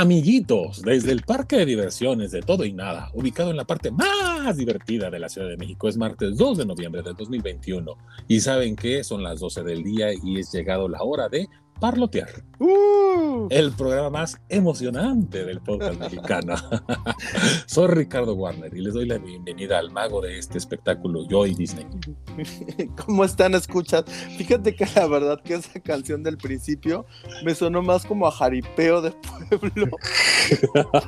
Amiguitos, desde el parque de diversiones de todo y nada, ubicado en la parte más divertida de la Ciudad de México, es martes 2 de noviembre del 2021. Y saben que son las 12 del día y es llegado la hora de Parlotear. Uh. El programa más emocionante del podcast mexicano. Soy Ricardo Warner y les doy la bienvenida al mago de este espectáculo, Joy Disney. ¿Cómo están? Escuchas. Fíjate que la verdad que esa canción del principio me sonó más como a jaripeo de pueblo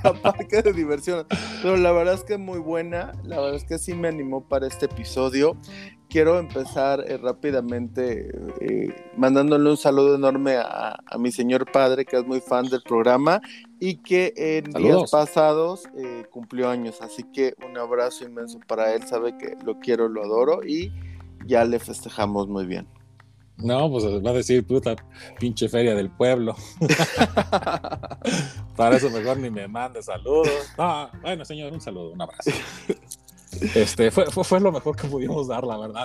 a parque de diversión. Pero la verdad es que muy buena. La verdad es que sí me animó para este episodio quiero empezar eh, rápidamente eh, mandándole un saludo enorme a, a, mi señor padre, que es muy fan del programa y que en Saludos. días pasados eh, cumplió años. Así que un abrazo inmenso para él. Sabe que lo quiero, lo adoro y ya le festejamos muy bien. No, pues va a decir, puta, pinche feria del pueblo. Para eso mejor ni me mande saludos. No, bueno, señor, un saludo, un abrazo. Este, fue, fue, fue, lo mejor que pudimos dar, la verdad.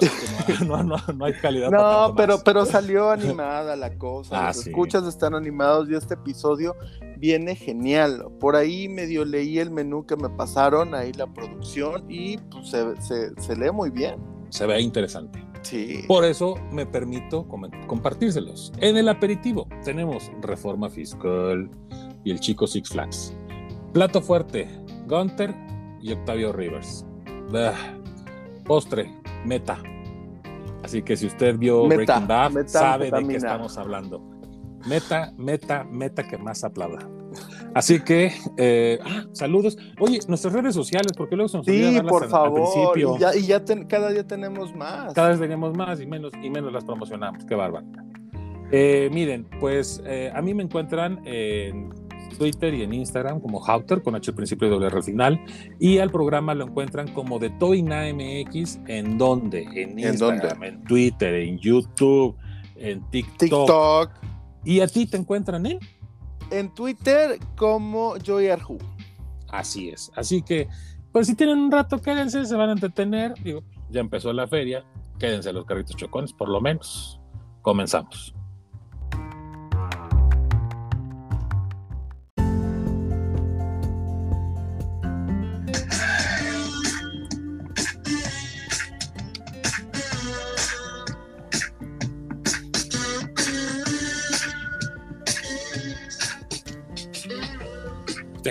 No, no, no, no hay calidad. No, pero, pero salió animada la cosa. Ah, Los sí. escuchas están animados y este episodio viene genial. Por ahí medio leí el menú que me pasaron, ahí la producción, y pues, se, se, se lee muy bien. Se ve interesante. Sí. Por eso me permito com compartírselos. En el aperitivo tenemos Reforma Fiscal y el chico Six Flags. Plato fuerte, Gunter y Octavio Rivers. Postre, meta. Así que si usted vio Meta, Breaking Bad, meta, sabe de qué estamos hablando. Meta, meta, meta que más aplauda. Así que, eh, ah, saludos. Oye, nuestras redes sociales, porque luego se nos Sí, por al- al favor. principio. Y ya, y ya ten- cada día tenemos más. Cada vez tenemos más y menos y menos las promocionamos. Qué bárbaro. Eh, miren, pues eh, a mí me encuentran en Twitter y en Instagram como Hauter con H al principio y doble R al final. Y al programa lo encuentran como de Toina MX. ¿En dónde? En ¿En Instagram, en Twitter, en YouTube, en TikTok. TikTok. Y a ti te encuentran en. En Twitter como Joy Arju. Así es. Así que, pues si tienen un rato, quédense, se van a entretener. Digo, ya empezó la feria. Quédense los carritos chocones, por lo menos. Comenzamos.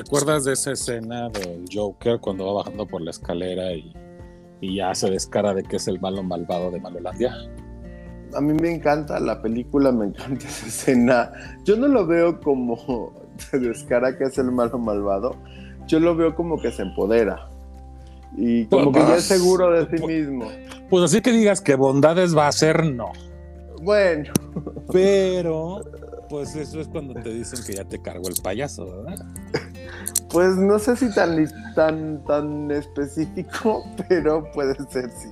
Acuerdas de esa escena del Joker cuando va bajando por la escalera y, y ya se descara de que es el malo malvado de Malolandia? A mí me encanta la película, me encanta esa escena. Yo no lo veo como se descara que es el malo malvado. Yo lo veo como que se empodera. Y como que ya es seguro de sí mismo. Pues así que digas que bondades va a ser, no. Bueno, Pero, pues eso es cuando te dicen que ya te cargó el payaso, ¿verdad? Pues no sé si tan, tan, tan específico, pero puede ser sí.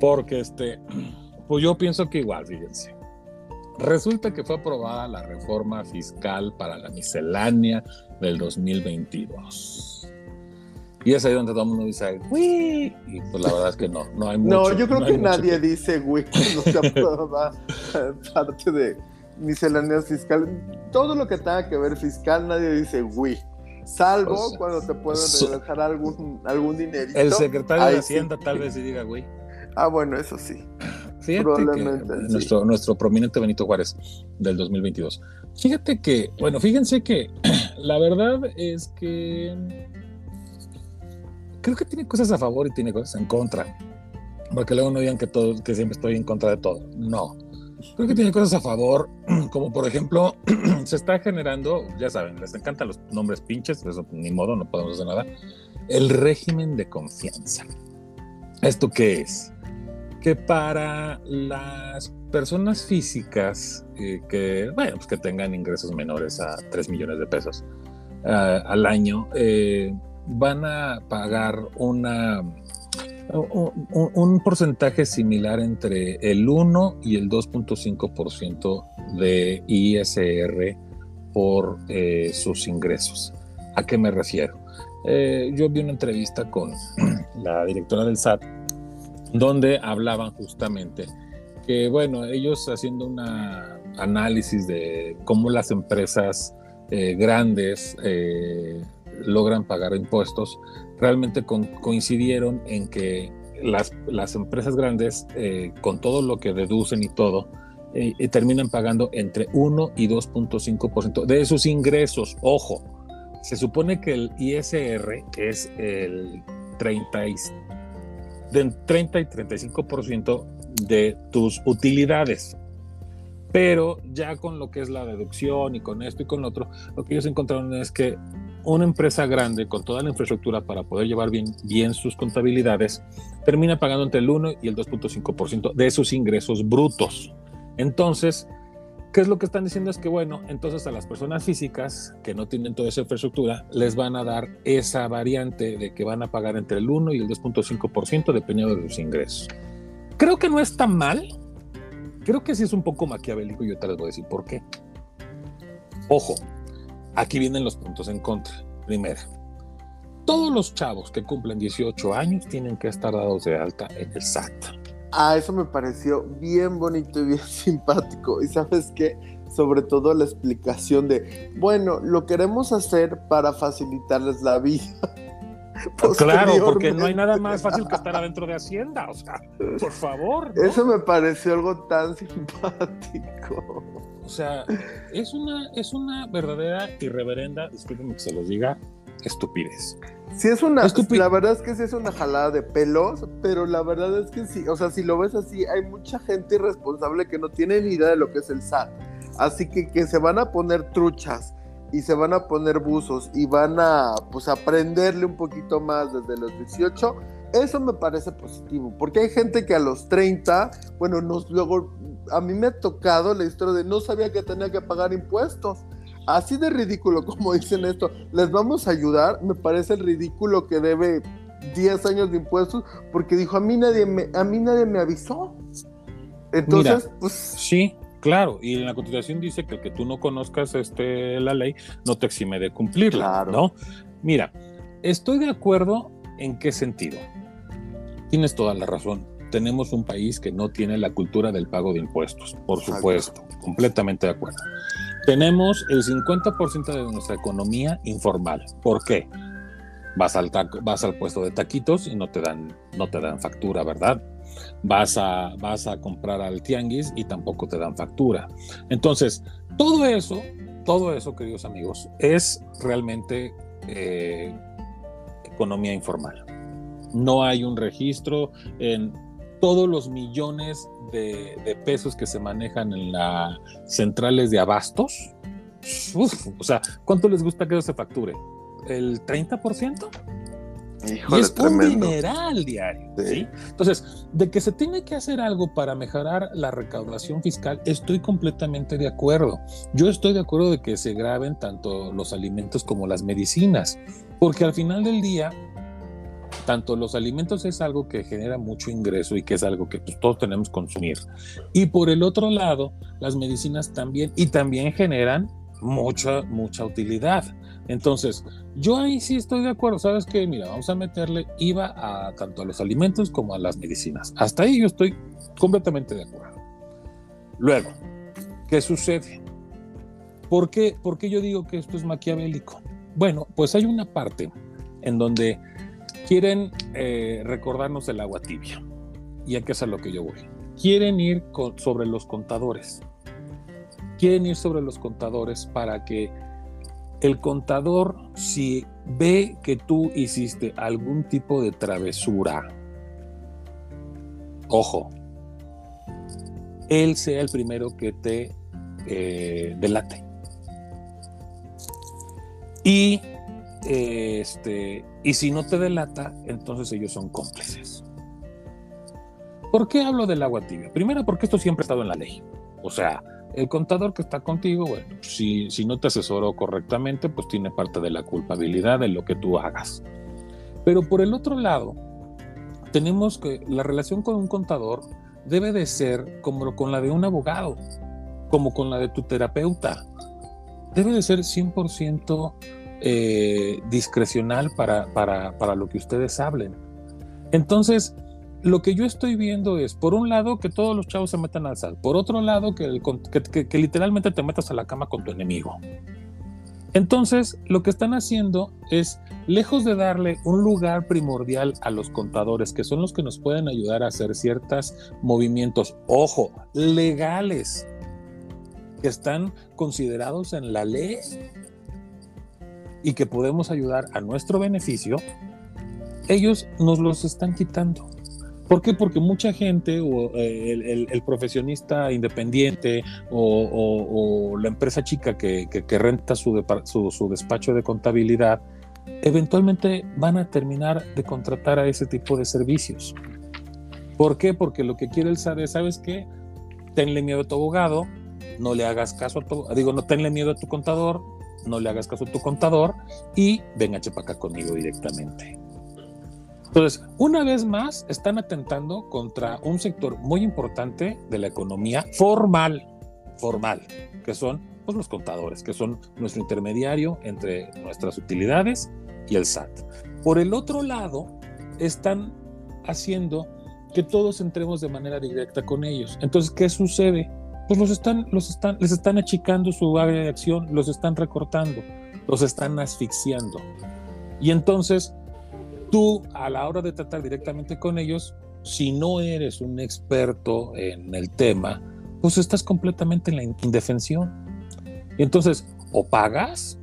Porque este, pues yo pienso que igual, fíjense. Resulta que fue aprobada la reforma fiscal para la miscelánea del 2022. Y es ahí donde todo el mundo dice, ¡Uy! Y pues la verdad es que no, no hay mucho. No, yo creo no que nadie dice, güey, cuando se aprueba parte de misceláneas fiscales. Todo lo que tenga que ver fiscal, nadie dice, güey. Salvo O sea, cuando te pueden regresar algún, algún dinerito. El secretario de sí. Hacienda tal vez sí diga, güey. Ah, bueno, eso sí. Fíjate Probablemente, que sí. nuestro, nuestro prominente Benito Juárez del 2022. Fíjate que, bueno, fíjense que la verdad es que creo que tiene cosas a favor y tiene cosas en contra. Porque luego no digan que, todo, que siempre estoy en contra de todo. No. Creo que tiene cosas a favor, como por ejemplo, se está generando, ya saben, les encantan los nombres pinches, eso ni modo, no podemos hacer nada. El régimen de confianza. ¿Esto qué es? que para las personas físicas eh, que, bueno, pues que tengan ingresos menores a 3 millones de pesos ah, al año, eh, van a pagar una, un, un- un porcentaje similar entre el 1 y el 2.5% de ISR por eh, sus ingresos. ¿A qué me refiero? Eh, yo vi una entrevista con la directora del SAT donde hablaban justamente que, bueno, ellos haciendo una análisis de cómo las empresas eh, grandes eh, logran pagar impuestos, realmente coincidieron en que las, las empresas grandes, eh, con todo lo que deducen y todo, terminan pagando entre 1 y 2.5% de sus ingresos. Ojo, se supone que el ISR, es el 30 y, de 30 y 35% de tus utilidades. Pero ya con lo que es la deducción y con esto y con lo otro, lo que ellos encontraron es que una empresa grande con toda la infraestructura para poder llevar bien, bien sus contabilidades termina pagando entre el 1 y el 2.5% de sus ingresos brutos. Entonces, ¿qué es lo que están diciendo? Es que, bueno, entonces a las personas físicas que no tienen toda esa infraestructura, les van a dar esa variante de que van a pagar entre el 1 y el 2.5% dependiendo de sus ingresos. Creo que no es tan mal, Creo que sí es un poco maquiavélico y yo te les voy a decir por qué. Ojo, aquí vienen los puntos en contra. Primero, todos los chavos que cumplen 18 años tienen que estar dados de alta en el SAT. Ah, eso me pareció bien bonito y bien simpático. Y sabes qué, sobre todo la explicación de, bueno, lo queremos hacer para facilitarles la vida. Claro, porque no hay nada más fácil que estar adentro de Hacienda, o sea, por favor. Eso me pareció algo tan simpático. O sea, es una, es una verdadera irreverenda, discúlpenme que se los diga, estupidez. Sí, es una, la verdad es que sí es una jalada de pelos, pero la verdad es que sí, o sea, si lo ves así, hay mucha gente irresponsable que no tiene ni idea de lo que es el SAT. Así que que se van a poner truchas y se van a poner buzos y van a pues aprenderle un poquito más desde los 18, eso me parece positivo, porque hay gente que a los 30, bueno, nos, luego a mí me ha tocado la historia de no sabía que tenía que pagar impuestos. Así de ridículo como dicen esto, les vamos a ayudar, me parece el ridículo que debe 10 años de impuestos porque dijo a mí nadie me a mí nadie me avisó. Entonces, pues sí, Claro, y en la Constitución dice que el que tú no conozcas este, la ley no te exime de cumplirla, ¿no? Mira, estoy de acuerdo en qué sentido. Tienes toda la razón. Tenemos un país que no tiene la cultura del pago de impuestos, por supuesto, completamente de acuerdo. Tenemos el 50% de nuestra economía informal. ¿Por qué? Vas al, vas al puesto de taquitos y no te dan, no te dan factura, ¿verdad? vas a, vas a comprar al tianguis y tampoco te dan factura. Entonces, todo eso, todo eso, queridos amigos, es realmente eh, economía informal. No hay un registro en todos los millones de, pesos que se manejan en las centrales de abastos. o sea, ¿cuánto les gusta que eso se facture? ¿El 30%? y es un dineral diario. Sí. Entonces, de que se tiene que hacer algo para mejorar la recaudación fiscal, estoy completamente de acuerdo. Yo estoy de acuerdo de que se graben tanto los alimentos como las medicinas, porque al final del día, tanto los alimentos es algo que genera mucho ingreso y que es algo que pues, todos tenemos que consumir. Y por el otro lado, las medicinas también, y también generan mucha, mucha utilidad. Entonces, yo ahí sí estoy de acuerdo. ¿Sabes qué? Mira, vamos a meterle IVA a tanto a los alimentos como a las medicinas. Hasta ahí yo estoy completamente de acuerdo. Luego, ¿qué sucede? ¿Por qué, ¿Por qué yo digo que esto es maquiavélico? Bueno, pues hay una parte en donde quieren eh, recordarnos el agua tibia. Y aquí es a lo que yo voy. Quieren ir sobre los contadores. Quieren ir sobre los contadores para que el contador, si ve que tú hiciste algún tipo de travesura, ojo, él sea el primero que te eh, delate. Y, este, y si no te delata, entonces ellos son cómplices. ¿Por qué hablo del agua tibia? Primero, porque esto siempre ha estado en la ley. O sea, el contador que está contigo, bueno, si, si no te asesoró correctamente, pues tiene parte de la culpabilidad de lo que tú hagas. Pero por el otro lado, tenemos que la relación con un contador debe de ser como con la de un abogado, como con la de tu terapeuta. Debe de ser 100% eh, discrecional para, para, para lo que ustedes hablen. Entonces, lo que yo estoy viendo es, por un lado, que todos los chavos se metan al SAT, por otro lado, que, que, literalmente te metas a la cama con tu enemigo. Entonces, lo que están haciendo es, lejos de darle un lugar primordial a los contadores, que son los que nos pueden ayudar a hacer ciertos movimientos, ojo, legales, que están considerados en la ley y que podemos ayudar a nuestro beneficio, ellos nos los están quitando. ¿Por qué? Porque mucha gente o eh, el, profesionista independiente o, la empresa chica que, renta su, su, despacho de contabilidad, eventualmente van a terminar de contratar a ese tipo de servicios. ¿Por qué? Porque lo que quiere el SAD ¿sabes qué? Tenle miedo a tu abogado, no le hagas caso a tu, digo, no tenle miedo a tu contador, no le hagas caso a tu contador y venga para acá conmigo directamente. Entonces, una vez más, están atentando contra un sector muy importante de la economía formal, formal, que son pues, los contadores, que son nuestro intermediario entre nuestras utilidades y el SAT. Por el otro lado, están haciendo que todos entremos de manera directa con ellos. Entonces, ¿qué sucede? Pues los están, los están, les están achicando su área de acción, los están recortando, los están asfixiando. Y entonces, tú a la hora de tratar directamente con ellos, si no eres un experto en el tema, pues estás completamente en la indefensión. Entonces, o pagas,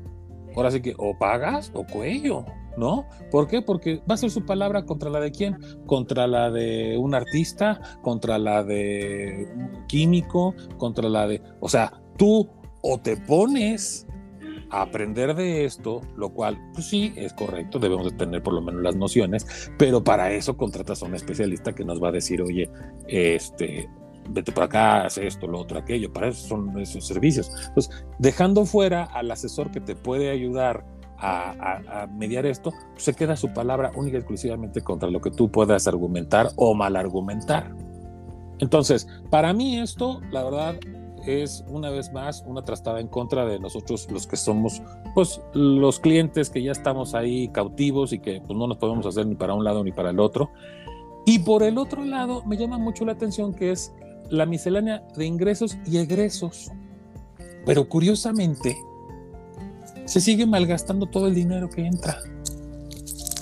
ahora sí que o pagas o cuello, ¿no? ¿Por qué? Porque va a ser su palabra contra la de quién? Contra la de un artista, contra la de un químico, contra la de... O sea, tú o te pones aprender de esto, lo cual, pues sí, es correcto, debemos de tener por lo menos las nociones, pero para eso contratas a un especialista que nos va a decir, oye, este, vete por acá, haz esto, lo otro, aquello, para eso son esos servicios. Entonces, dejando fuera al asesor que te puede ayudar a, mediar esto, se queda su palabra única y exclusivamente contra lo que tú puedas argumentar o mal argumentar. Entonces, para mí esto, la verdad, es una vez más una trastada en contra de nosotros los que somos pues los clientes que ya estamos ahí cautivos y que pues no nos podemos hacer ni para un lado ni para el otro. Y por el otro lado me llama mucho la atención que es la miscelánea de ingresos y egresos. Pero curiosamente se sigue malgastando todo el dinero que entra.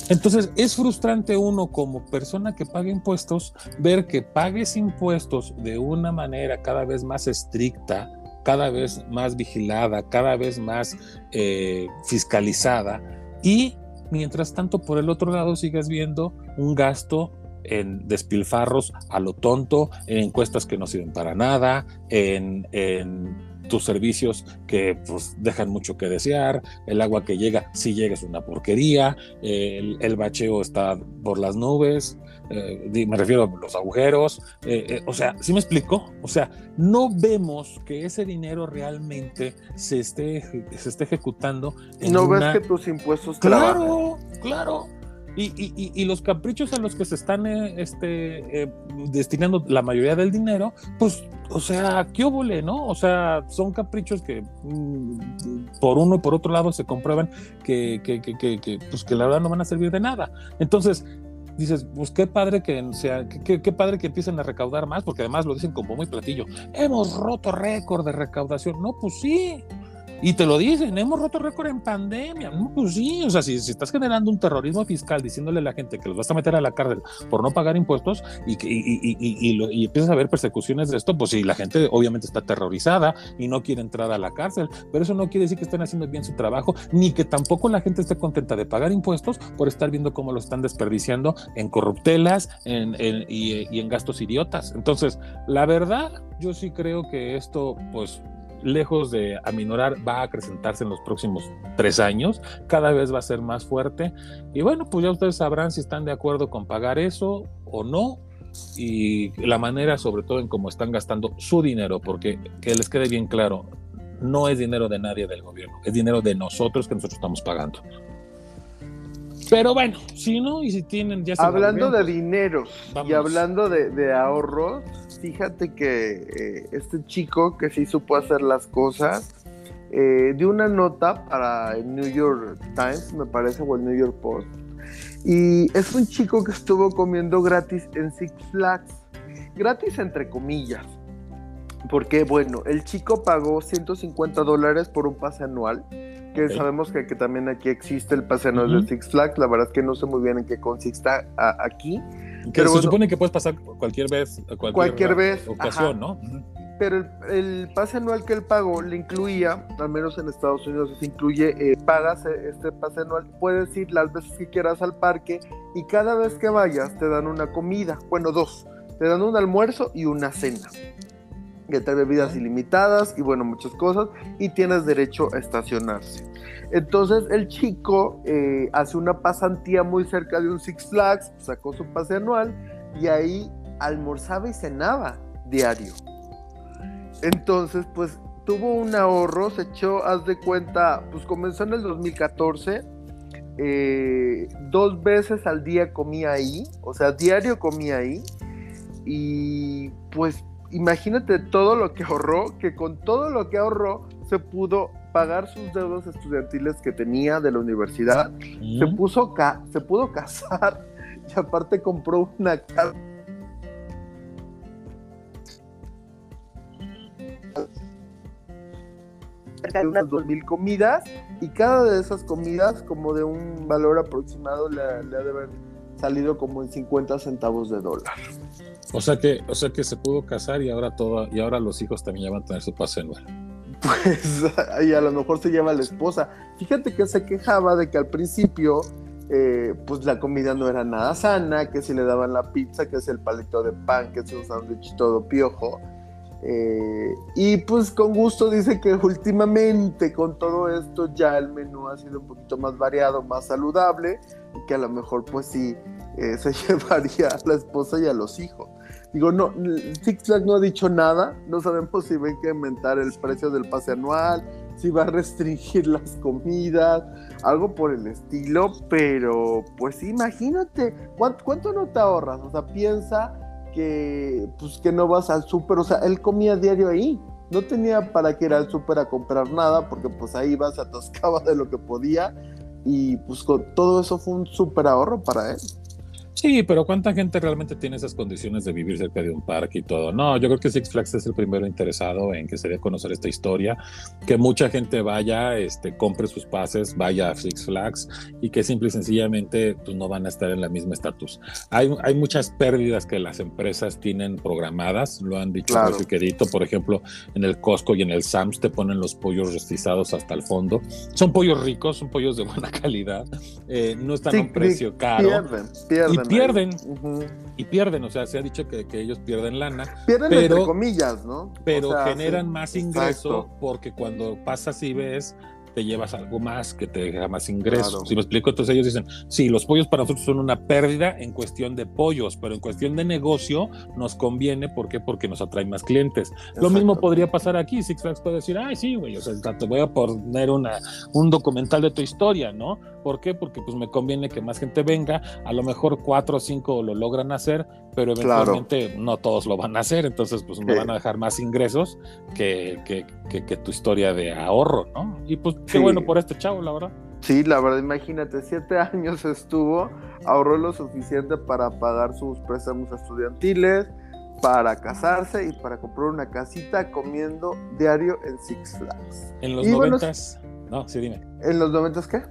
Entonces es frustrante uno como persona que paga impuestos ver que pagues impuestos de una manera cada vez más estricta, cada vez más vigilada, cada vez más eh, fiscalizada y mientras tanto por el otro lado sigas viendo un gasto en despilfarros a lo tonto, en encuestas que no sirven para nada, en, en tus servicios que pues, dejan mucho que desear, el agua que llega, si llega es una porquería, el, bacheo está por las nubes, eh, me refiero a los agujeros, eh, eh, o sea, ¿sí me explico? O sea, no vemos que ese dinero realmente se esté, se esté ejecutando. no ves que tus impuestos Claro, claro. Y, los caprichos a los que se están este, destinando la mayoría del dinero, pues o sea, qué óvole, ¿no? O sea, son caprichos que mm, por uno y por otro lado se comprueban que, que, que, que, pues que la verdad no van a servir de nada. Entonces, dices, pues qué padre que qué, padre que empiecen a recaudar más, porque además lo dicen como muy platillo. Hemos roto récord de recaudación. No, pues sí, y te lo dicen, hemos roto récord en pandemia. No, pues sí, o sea, si, estás generando un terrorismo fiscal diciéndole a la gente que los vas a meter a la cárcel por no pagar impuestos y, y, y, y, empiezas a ver persecuciones de esto, pues sí, la gente obviamente está aterrorizada y no quiere entrar a la cárcel, pero eso no quiere decir que estén haciendo bien su trabajo, ni que tampoco la gente esté contenta de pagar impuestos por estar viendo cómo lo están desperdiciando en corruptelas en, y en gastos idiotas. Entonces, la verdad, yo sí creo que esto, pues, lejos de aminorar, va a acrecentarse en los próximos tres años, cada vez va a ser más fuerte. Y bueno, pues ya ustedes sabrán si están de acuerdo con pagar eso o no, y la manera sobre todo en cómo están gastando su dinero, porque que les quede bien claro, no es dinero de nadie del gobierno, es dinero de nosotros que nosotros estamos pagando. Pero bueno, si no, y si tienen ya... Hablando de dinero y hablando de, de ahorros, fíjate que eh, este chico que sí supo hacer las cosas, eh, dio una nota para el New York Times, me parece, o el New York Post, Y es un chico que estuvo comiendo gratis en Six Flags. Gratis entre comillas. Porque, bueno, el chico pagó 150 dólares por un pase anual. Que sabemos que, también aquí existe el pase anual de Six Flags. La verdad es que no sé muy bien en qué consiste aquí. Que se supone que puedes pasar cualquier vez, cualquier, cualquier vez, ocasión, ¿no? pero el, pase anual que él pagó le incluía, al menos en Estados Unidos, se incluye, eh, pagas eh, este pase anual, puedes ir las veces que quieras al parque y cada vez que vayas te dan una comida, bueno, dos, te dan un almuerzo y una cena. Que te bebidas ilimitadas y bueno, muchas cosas, y tienes derecho a estacionarse. Entonces el chico eh, hace una pasantía muy cerca de un Six Flags, sacó su pase anual y ahí almorzaba y cenaba diario. Entonces, pues tuvo un ahorro, se echó, haz de cuenta, pues comenzó en el 2014, eh, dos veces al día comía ahí, o sea, diario comía ahí, y pues imagínate todo lo que ahorró, que con todo lo que ahorró se pudo pagar sus deudas estudiantiles que tenía de la universidad, se, puso se pudo casar y aparte compró una casa. Cerca de unas 2.000 comidas y cada de esas comidas como de un valor aproximado le, ha de haber salido como en 50 centavos de dólar. O sea que, o sea que se pudo casar y ahora todo, y ahora los hijos también ya van a tener su pase anual. Pues y a lo mejor se llama la esposa. Fíjate que se quejaba de que al principio eh, pues la comida no era nada sana, que si le daban la pizza, que es el palito de pan, que es un sándwich todo piojo. Eh, y pues con gusto dice que últimamente con todo esto ya el menú ha sido un poquito más variado, más saludable, y que a lo mejor pues sí eh, se llevaría a la esposa y a los hijos. Digo, no, Six Flags no ha dicho nada, no sabemos si ven que aumentar el precio del pase anual, si va a restringir las comidas, algo por el estilo, pero pues imagínate, ¿cuánto, no te ahorras? O sea, piensa que pues que no vas al súper, o sea, él comía diario ahí, no tenía para que ir al súper a comprar nada, porque pues ahí vas, atascaba de lo que podía y pues todo eso fue un súper ahorro para él. Sí, pero ¿cuánta gente realmente tiene esas condiciones de vivir cerca de un parque y todo? No, yo creo que Six Flags es el primero interesado en que se dé a conocer esta historia, que mucha gente vaya, este, compre sus pases, vaya a Six Flags y que simple y sencillamente pues, no van a estar en la misma estatus. Hay, hay muchas pérdidas que las empresas tienen programadas, lo han dicho claro. querido, por ejemplo, en el Costco y en el Sams te ponen los pollos rostizados hasta el fondo. Son pollos ricos, son pollos de buena calidad, eh, no están a un precio caro. Pierden, pierden pierden. Y pierden, o sea, se ha dicho que, ellos pierden lana. Pierden pero, entre comillas, ¿no? Pero generan más ingreso porque cuando pasas y ves, te llevas algo más que te deja más ingresos. Si me explico, entonces ellos dicen, sí, los pollos para nosotros son una pérdida en cuestión de pollos, pero en cuestión de negocio nos conviene, ¿por qué? Porque nos atrae más clientes. Lo mismo podría pasar aquí, Six Flags puede decir, ay, sí, güey, o sea, te voy a poner una, un documental de tu historia, ¿no? ¿Por qué? Porque pues me conviene que más gente venga, a lo mejor cuatro o cinco lo logran hacer, pero eventualmente no todos lo van a hacer, entonces pues me van a dejar más ingresos que, que, que, tu historia de ahorro, ¿no? Y pues qué bueno por este chavo, la verdad. Sí, la verdad, imagínate, siete años estuvo, ahorró lo suficiente para pagar sus préstamos estudiantiles, para casarse y para comprar una casita comiendo diario en Six Flags. En los noventas, no, sí, dime. ¿En los noventas qué?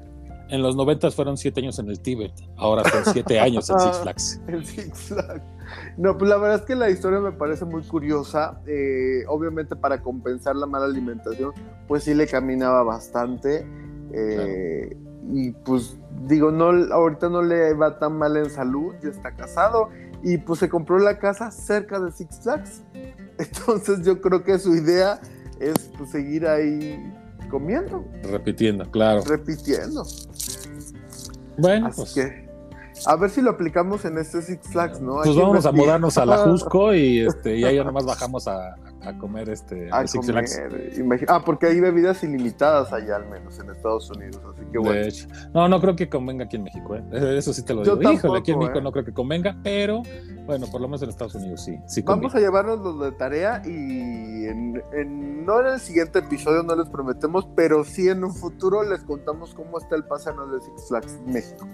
En los noventas fueron siete años en el Tíbet, ahora son siete años en Six ah, Flags. En Six Flags. No, pues la verdad es que la historia me parece muy curiosa. Eh, obviamente para compensar la mala alimentación, pues sí le caminaba bastante. Eh, y pues digo, no, ahorita no le va tan mal en salud, ya está casado. Y pues se compró la casa cerca de Six Flags. Entonces yo creo que su idea es pues, seguir ahí comiendo. Repitiendo, claro. Repitiendo. Bueno, pues. que a ver si lo aplicamos en este Six Flags, ¿no? Pues vamos a mudarnos a la Jusco y este y ahí ya nomás bajamos a, a comer este a Six Flags. Ah, porque hay bebidas ilimitadas allá al menos en Estados Unidos, así que bueno. De hecho. No, no creo que convenga aquí en México, ¿eh? Eso sí te lo digo. Híjole, aquí en México ¿eh? no creo que convenga, pero bueno, por lo menos en Estados Unidos sí. sí Vamos a llevarnos los de tarea y en, en, no en el siguiente episodio no les prometemos, pero sí en un futuro les contamos cómo está el pasano de Six Flags México.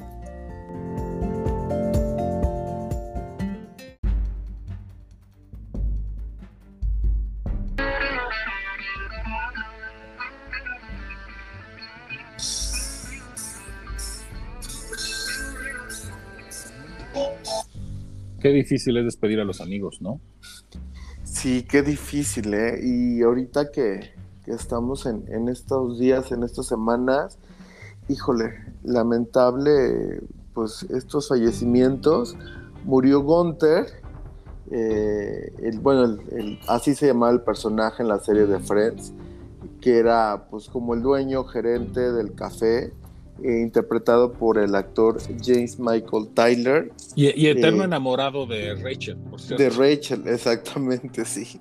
Qué difícil es despedir a los amigos, ¿no? Sí, qué difícil, ¿eh? Y ahorita que, estamos en, en, estos días, en estas semanas, híjole, lamentable, pues estos fallecimientos. Murió Gunther, eh, el, bueno, así se llamaba el personaje en la serie de Friends, que era pues como el dueño, gerente del café, eh, interpretado por el actor James Michael Tyler. Y, eterno eh, enamorado de Rachel, por cierto. De Rachel, exactamente, sí.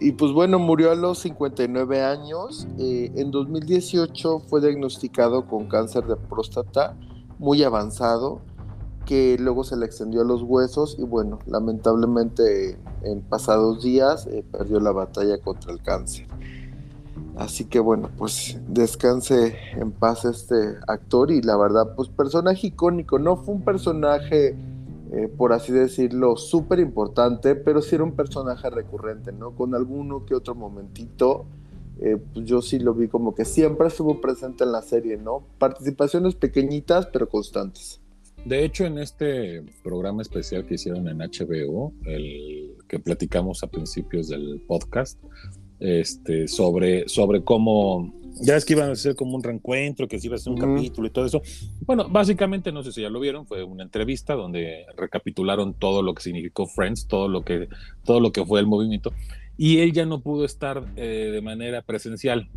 y pues bueno, murió a los 59 años. en 2018 fue diagnosticado con cáncer de próstata muy avanzado que luego se le extendió a los huesos y bueno, lamentablemente en pasados días eh, perdió la batalla contra el cáncer. Así que bueno, pues descanse en paz este actor y la verdad, pues personaje icónico, no fue un personaje, eh, por así decirlo, súper importante, pero sí era un personaje recurrente, ¿no? Con alguno que otro momentito, eh, pues yo sí lo vi como que siempre estuvo presente en la serie, ¿no? Participaciones pequeñitas, pero constantes. De hecho, en este programa especial que hicieron en HBO, el que platicamos a principios del podcast, este, sobre, sobre cómo, ya es que iban a ser como un reencuentro, que se iba a ser un capítulo y todo eso. Bueno, básicamente, no sé si ya lo vieron, fue una entrevista donde recapitularon todo lo que significó Friends, todo lo que, todo lo que fue el movimiento, y él ya no pudo estar eh, de manera presencial.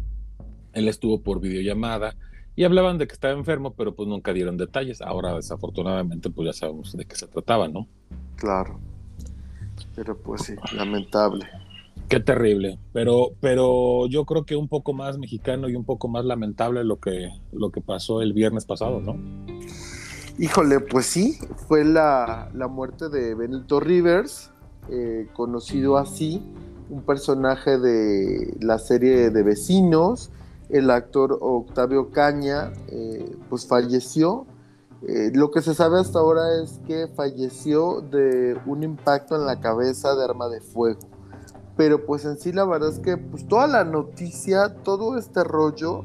Él estuvo por videollamada y hablaban de que estaba enfermo, pero pues nunca dieron detalles. Ahora, desafortunadamente, pues ya sabemos de qué se trataba, ¿no? Claro. Pero pues sí, lamentable. Qué terrible. Pero, pero yo creo que un poco más mexicano y un poco más lamentable lo que, lo que pasó el viernes pasado, ¿no? Híjole, pues sí, fue la, muerte de Benito Rivers, eh, conocido así, un personaje de la serie de Vecinos, el actor Octavio Caña, eh, pues falleció. Eh, lo que se sabe hasta ahora es que falleció de un impacto en la cabeza de arma de fuego. Pero pues en sí la verdad es que pues toda la noticia, todo este rollo,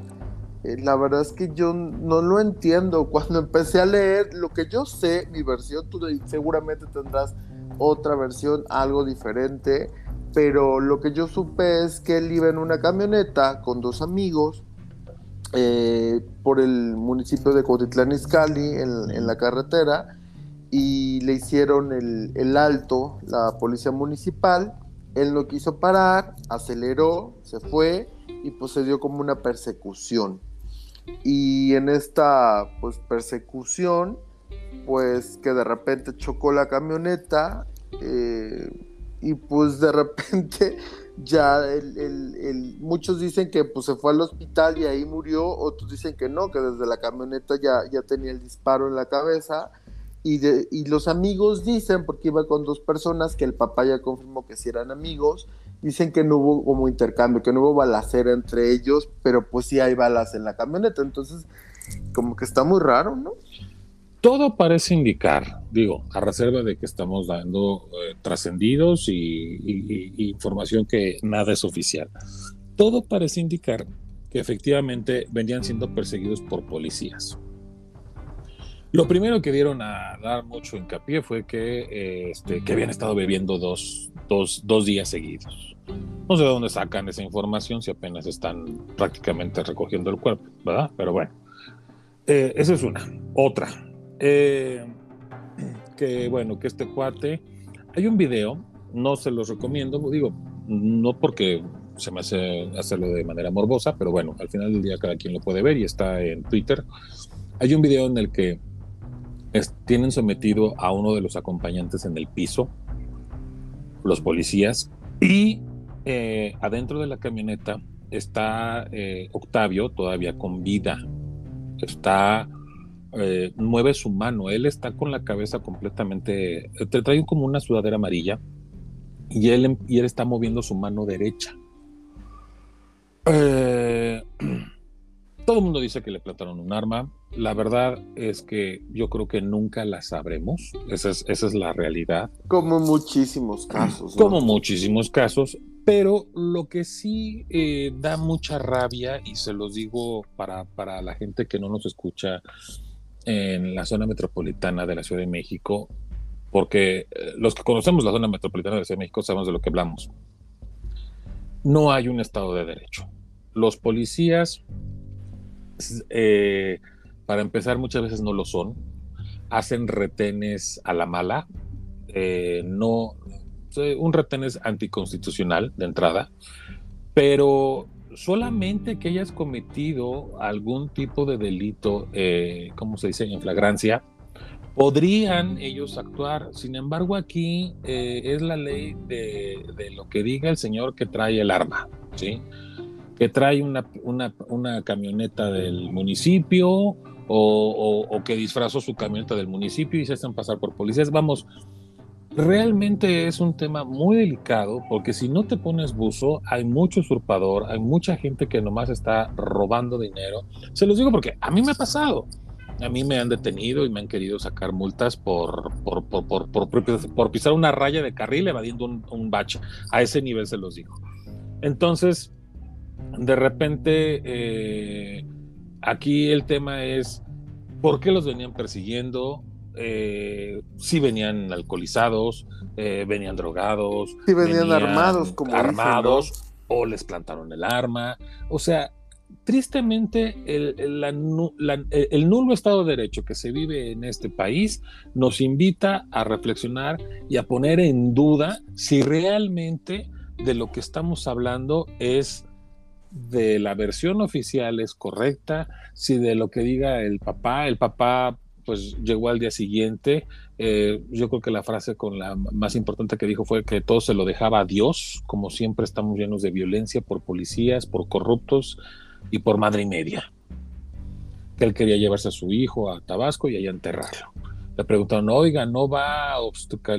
eh, la verdad es que yo no lo entiendo. Cuando empecé a leer lo que yo sé, mi versión, tú seguramente tendrás otra versión, algo diferente pero lo que yo supe es que él iba en una camioneta con dos amigos eh, por el municipio de Cotitlán Izcalli en, la carretera y le hicieron el, alto la policía municipal. Él no quiso parar, aceleró, se fue y pues se dio como una persecución. Y en esta pues persecución, pues que de repente chocó la camioneta, eh, y pues de repente ya muchos dicen que pues se fue al hospital y ahí murió, otros dicen que no, que desde la camioneta ya, ya tenía el disparo en la cabeza. Y, de, y los amigos dicen, porque iba con dos personas, que el papá ya confirmó que sí eran amigos, dicen que no hubo como intercambio, que no hubo balacera entre ellos, pero pues sí hay balas en la camioneta, entonces como que está muy raro, ¿no? todo parece indicar, digo, a reserva de que estamos dando eh, trascendidos y, información que nada es oficial, todo parece indicar que efectivamente venían siendo perseguidos por policías. Lo primero que dieron a dar mucho hincapié fue que, eh, este, que habían estado bebiendo dos, días seguidos. No sé de dónde sacan esa información si apenas están prácticamente recogiendo el cuerpo, ¿verdad? Pero bueno, eh, esa es una. Otra, eh, que bueno, que este cuate, hay un video, no se los recomiendo, digo, no porque se me hace hacerlo de manera morbosa, pero bueno, al final del día cada quien lo puede ver y está en Twitter. Hay un video en el que tienen sometido a uno de los acompañantes en el piso, los policías, y eh, adentro de la camioneta está eh, Octavio todavía con vida. Está eh, mueve su mano, él está con la cabeza completamente, te trae como una sudadera amarilla y él, em, y él está moviendo su mano derecha. Eh, todo el mundo dice que le plantaron un arma. La verdad es que yo creo que nunca la sabremos. Esa es, esa es la realidad. Como muchísimos casos. Como muchísimos casos. Pero lo que sí eh, da mucha rabia, y se los digo para, para la gente que no nos escucha en la zona metropolitana de la Ciudad de México, porque eh, los que conocemos la zona metropolitana de Ciudad de México sabemos de lo que hablamos. No hay un Estado de Derecho. Los policías, eh, para empezar, muchas veces no lo son. Hacen retenes a la mala. Eh, no, un retén es anticonstitucional de entrada, pero solamente que hayas cometido algún tipo de delito, eh, ¿cómo se dice?, en flagrancia, podrían ellos actuar. Sin embargo, aquí eh, es la ley de, lo que diga el señor que trae el arma, ¿sí? Que trae una, una, camioneta del municipio o, o, que disfrazó su camioneta del municipio y se hacen pasar por policías. Vamos, realmente es un tema muy delicado porque si no te pones buzo, hay mucho usurpador, hay mucha gente que nomás está robando dinero. Se los digo porque a mí me ha pasado. A mí me han detenido y me han querido sacar multas por, por, por, por, pisar una raya de carril evadiendo un, un batch. A ese nivel se los digo. Entonces, de repente, eh, aquí el tema es, ¿por qué los venían persiguiendo? eh, sí venían alcoholizados, eh, venían drogados. Sí venían, armados, como Armados, o les plantaron el arma. O sea, tristemente, el, el, nulo Estado de Derecho que se vive en este país nos invita a reflexionar y a poner en duda si realmente de lo que estamos hablando es de la versión oficial es correcta, si de lo que diga el papá, el papá pues llegó al día siguiente. Eh, yo creo que la frase con la más importante que dijo fue que todo se lo dejaba a Dios, como siempre estamos llenos de violencia por policías, por corruptos y por madre y media. Que él quería llevarse a su hijo a Tabasco y allá enterrarlo. Le preguntaron, oiga, ¿no va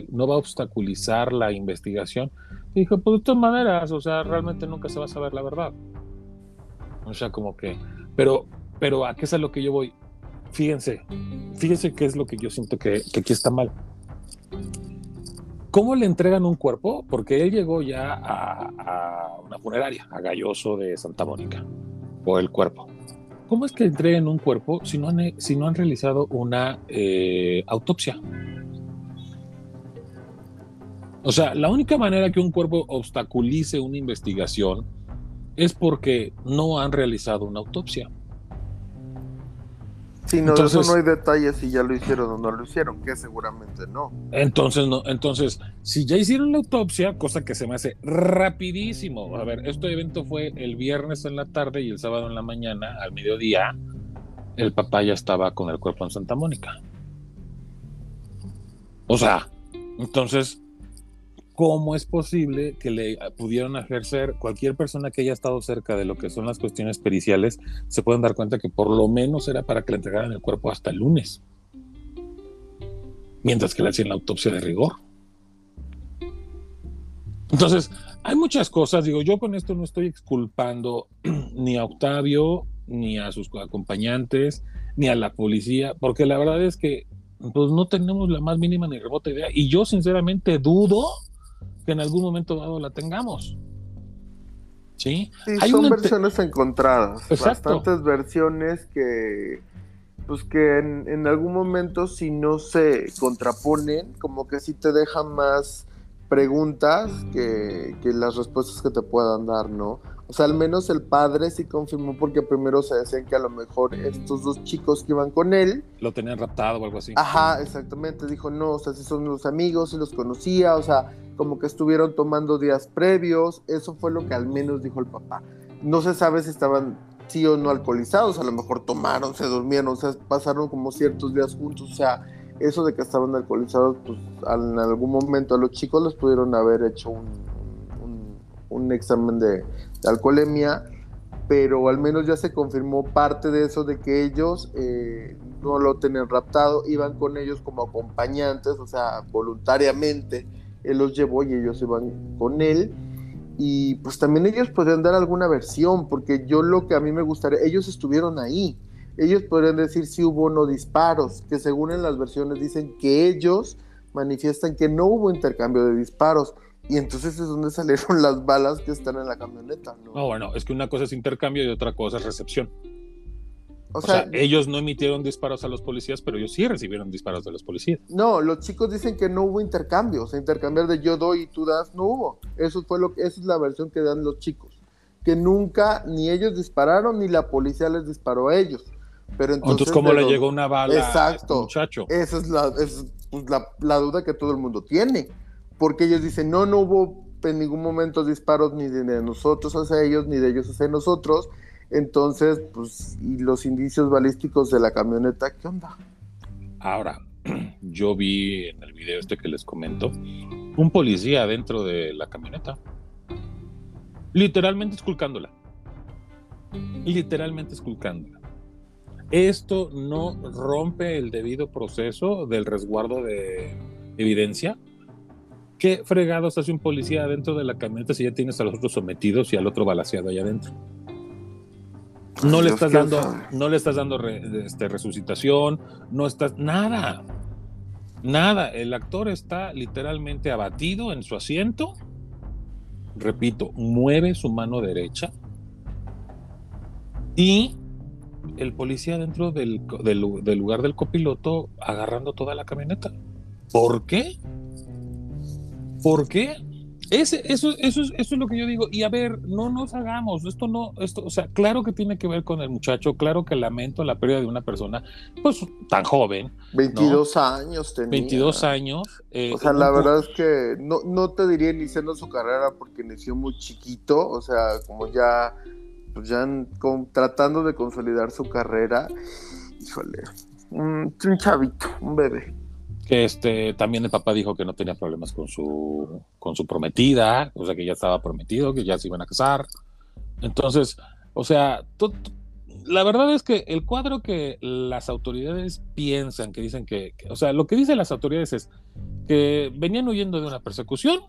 no va a obstaculizar la investigación? Y dijo, pues de todas maneras, o sea, realmente nunca se va a saber la verdad. O sea, como que, pero, pero ¿a qué es a lo que yo voy? fíjense, fíjense qué es lo que yo siento que, aquí está mal. ¿Cómo le entregan un cuerpo? Porque él llegó ya a, una funeraria, a Galloso de Santa Mónica, por el cuerpo. ¿Cómo es que entreguen un cuerpo si no han, si no han realizado una eh, autopsia? O sea, la única manera que un cuerpo obstaculice una investigación es porque no han realizado una autopsia. Sí, no, eso no hay detalles si ya lo hicieron o no lo hicieron, que seguramente no. Entonces, no, entonces, si ya hicieron la autopsia, cosa que se me hace rapidísimo. A ver, este evento fue el viernes en la tarde y el sábado en la mañana, al mediodía, el papá ya estaba con el cuerpo en Santa Mónica. O sea, entonces, ¿cómo es posible que le pudieron ejercer cualquier persona que haya estado cerca de lo que son las cuestiones periciales? Se pueden dar cuenta que por lo menos era para que le entregaran el cuerpo hasta el lunes, mientras que le hacían la autopsia de rigor. Entonces, hay muchas cosas, digo, yo con esto no estoy exculpando ni a Octavio, ni a sus acompañantes, ni a la policía, porque la verdad es que pues no tenemos la más mínima ni remota idea. Y yo sinceramente dudo que en algún momento dado la tengamos. Sí, Hay son versiones encontradas, bastantes versiones que pues que en, algún momento si no se contraponen, como que sí te dejan más preguntas que, que las respuestas que te puedan dar, ¿no? O sea, al menos el padre sí confirmó porque primero se decían que a lo mejor estos dos chicos que iban con él... Lo tenían raptado o algo así. Ajá, exactamente. Dijo, no, o sea, si son los amigos, si los conocía, o sea, como que estuvieron tomando días previos. Eso fue lo que al menos dijo el papá. No se sabe si estaban sí o no alcoholizados, a lo mejor tomaron, se durmieron, o sea, pasaron como ciertos días juntos, o sea, eso de que estaban alcoholizados, pues en algún momento a los chicos les pudieron haber hecho un, un examen de, alcoholemia, pero al menos ya se confirmó parte de eso de que ellos eh, no lo tenían raptado, iban con ellos como acompañantes, o sea, voluntariamente él los llevó y ellos iban con él. Y pues también ellos podrían dar alguna versión, porque yo lo que a mí me gustaría, ellos estuvieron ahí, ellos podrían decir si hubo no disparos, que según en las versiones dicen que ellos manifiestan que no hubo intercambio de disparos, y entonces es donde salieron las balas que están en la camioneta, ¿no? No, bueno, es que una cosa es intercambio y otra cosa es recepción. O, sea, ellos no emitieron disparos a los policías, pero ellos sí recibieron disparos de los policías. No, los chicos dicen que no hubo intercambio, o sea, intercambiar de yo doy y tú das, no hubo. Eso fue lo que, esa es la versión que dan los chicos, que nunca ni ellos dispararon ni la policía les disparó a ellos. Pero entonces, ¿cómo le llegó una bala Exacto, a muchacho? Esa es, la, es pues, la, la, duda que todo el mundo tiene, porque ellos dicen, no, no hubo en ningún momento disparos ni de nosotros hacia ellos, ni de ellos hacia nosotros, entonces, pues, y los indicios balísticos de la camioneta, ¿qué onda? Ahora, yo vi en el video este que les comento, un policía dentro de la camioneta, literalmente esculcándola. Literalmente esculcándola. Esto no rompe el debido proceso del resguardo de evidencia. ¿Qué fregados hace un policía dentro de la camioneta si ya tienes a los otros sometidos y al otro balaseado allá adentro? No le estás dando, no le estás dando este, resucitación, no estás nada, nada. El actor está literalmente abatido en su asiento. Repito, mueve su mano derecha y el policía dentro del, del lugar del copiloto agarrando toda la camioneta. ¿Por qué? ¿Por qué? Ese, eso, eso, eso es lo que yo digo. Y a ver, no nos hagamos, esto no, esto, o sea, claro que tiene que ver con el muchacho, claro que lamento la pérdida de una persona, pues tan joven. 22 años tenía. 22 años. Eh, o sea, la verdad es que no, no te diría iniciando su carrera porque nació muy chiquito, o sea, como ya, pues ya tratando de consolidar su carrera, híjole, un chavito, un bebé que este también el papá dijo que no tenía problemas con su con su prometida, o sea que ya estaba prometido, que ya se iban a casar. Entonces, o sea, la verdad es que el cuadro que las autoridades piensan, que dicen que, o sea, lo que dicen las autoridades es que venían huyendo de una persecución,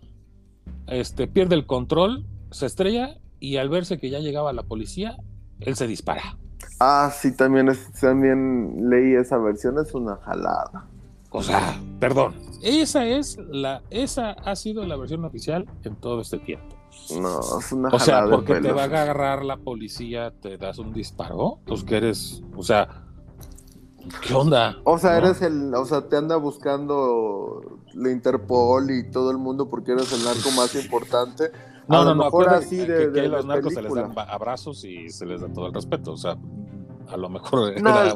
este pierde el control, se estrella y al verse que ya llegaba la policía, él se dispara. Ah, sí, también es, también leí esa versión, es una jalada. O sea, perdón. Esa es la, esa ha sido la versión oficial en todo este tiempo. No, es una O sea, porque te va a agarrar la policía, te das un disparo, pues que eres, o sea, ¿qué onda? O sea, eres el, o sea, te anda buscando la Interpol y todo el mundo porque eres el narco más importante. No, no, no, mejor así de, que, los narcos se les dan abrazos y se les da todo el respeto, o sea, a lo mejor era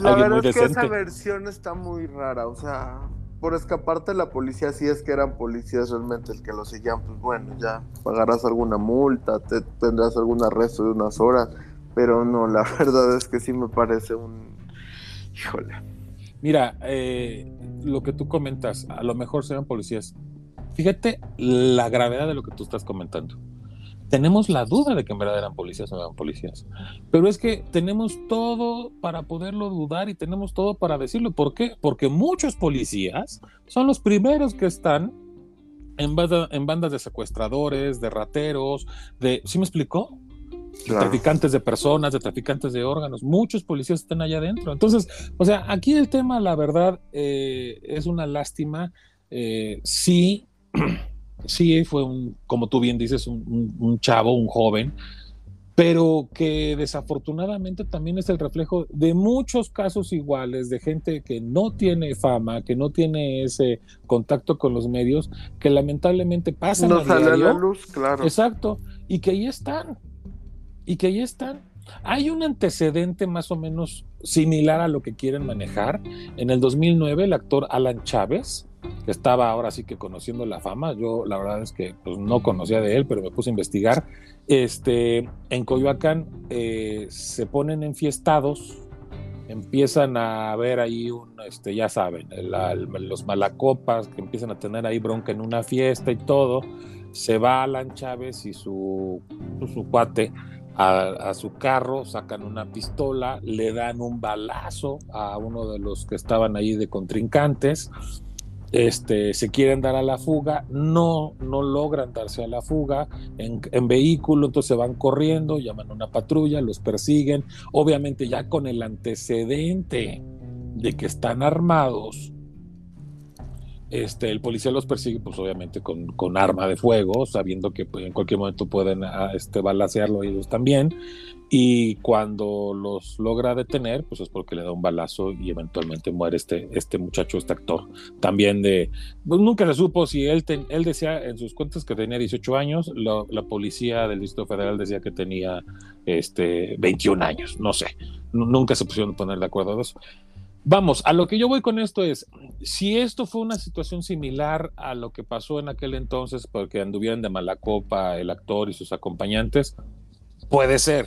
la verdad es que esa versión está muy rara, o sea, por escaparte de la policía, si es que eran policías realmente el que lo seguían, pues bueno, ya pagarás alguna multa, te tendrás algún arresto de unas horas, pero no, la verdad es que sí me parece un... Híjole. Mira, eh, lo que tú comentas, a lo mejor sean policías. Fíjate la gravedad de lo que tú estás comentando tenemos la duda de que en verdad eran policías o no eran policías. Pero es que tenemos todo para poderlo dudar y tenemos todo para decirlo. ¿Por qué? Porque muchos policías son los primeros que están en, en bandas de secuestradores, de rateros, de... ¿Sí me explicó? De traficantes de personas, de traficantes de órganos. Muchos policías están allá adentro. Entonces, o sea, aquí el tema, la verdad, eh, es una lástima. Eh, sí. sí fue un, como tú bien dices, un, chavo, un joven, pero que desafortunadamente también es el reflejo de muchos casos iguales de gente que no tiene fama, que no tiene ese contacto con los medios, que lamentablemente pasan no a la luz, claro. Exacto, y que ahí están, y que ahí están. Hay un antecedente más o menos similar a lo que quieren manejar. En el 2009, el actor Alan Chávez, estaba ahora sí que conociendo la fama. Yo la verdad es que pues, no conocía de él, pero me puse a investigar. Este, en Coyoacán eh, se ponen enfiestados, empiezan a ver ahí un, este, ya saben, los malacopas que empiezan a tener ahí bronca en una fiesta y todo. Se va Alan Chávez y su, su cuate a, su carro, sacan una pistola, le dan un balazo a uno de los que estaban ahí de contrincantes este, se quieren dar a la fuga, no, no logran darse a la fuga en, vehículo, entonces van corriendo, llaman a una patrulla, los persiguen, obviamente ya con el antecedente de que están armados, este, el policía los persigue, pues obviamente con, con arma de fuego, sabiendo que pues, en cualquier momento pueden ah, este, balasearlo ellos también. Y cuando los logra detener, pues es porque le da un balazo y eventualmente muere este, este muchacho, este actor. También de, pues nunca se supo si él, él decía en sus cuentas que tenía 18 años, la policía del Distrito Federal decía que tenía este, 21 años, no sé, nunca se pusieron a poner de acuerdo de eso. Vamos, a lo que yo voy con esto es, si esto fue una situación similar a lo que pasó en aquel entonces, porque anduvieran de mala copa el actor y sus acompañantes, puede ser.